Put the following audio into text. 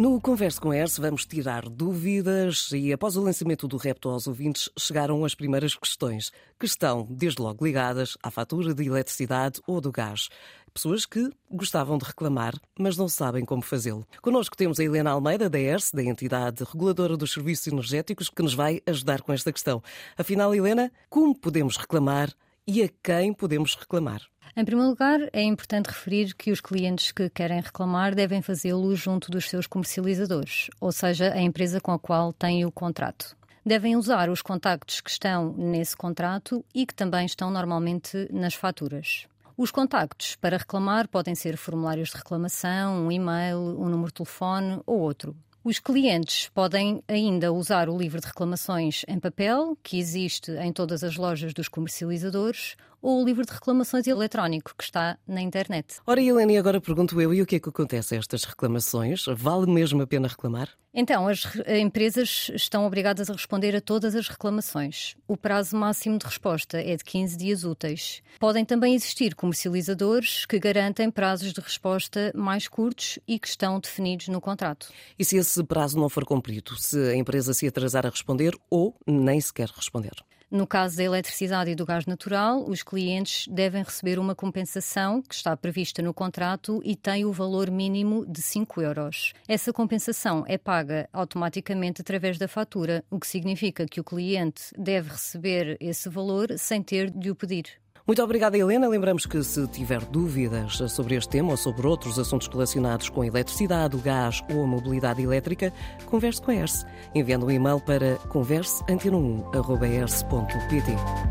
No Converso com Erce vamos tirar dúvidas e após o lançamento do repto aos ouvintes chegaram as primeiras questões, que estão desde logo ligadas à fatura de eletricidade ou do gás. Pessoas que gostavam de reclamar, mas não sabem como fazê-lo. Connosco temos a Helena Almeida, da ERSE, da entidade reguladora dos serviços energéticos, que nos vai ajudar com esta questão. Afinal, Helena, como podemos reclamar e a quem podemos reclamar? Em primeiro lugar, é importante referir que os clientes que querem reclamar devem fazê-lo junto dos seus comercializadores, ou seja, a empresa com a qual têm o contrato. Devem usar os contactos que estão nesse contrato e que também estão normalmente nas faturas. Os contactos para reclamar podem ser formulários de reclamação, um e-mail, um número de telefone ou outro. Os clientes podem ainda usar o livro de reclamações em papel, que existe em todas as lojas dos comercializadores, o livro de reclamações eletrónico, que está na internet. Ora, Helena, agora pergunto eu, e o que é que acontece a estas reclamações? Vale mesmo a pena reclamar? Então, as empresas estão obrigadas a responder a todas as reclamações. O prazo máximo de resposta é de 15 dias úteis. Podem também existir comercializadores que garantem prazos de resposta mais curtos e que estão definidos no contrato. E se esse prazo não for cumprido? Se a empresa se atrasar a responder ou nem sequer responder? No caso da eletricidade e do gás natural, os clientes devem receber uma compensação que está prevista no contrato e tem o valor mínimo de 5 euros. Essa compensação é paga automaticamente através da fatura, o que significa que o cliente deve receber esse valor sem ter de o pedir. Muito obrigada, Helena. Lembramos que se tiver dúvidas sobre este tema ou sobre outros assuntos relacionados com a eletricidade, o gás ou a mobilidade elétrica, converse com a ERSE, enviando um e-mail para converseanteno1.ert.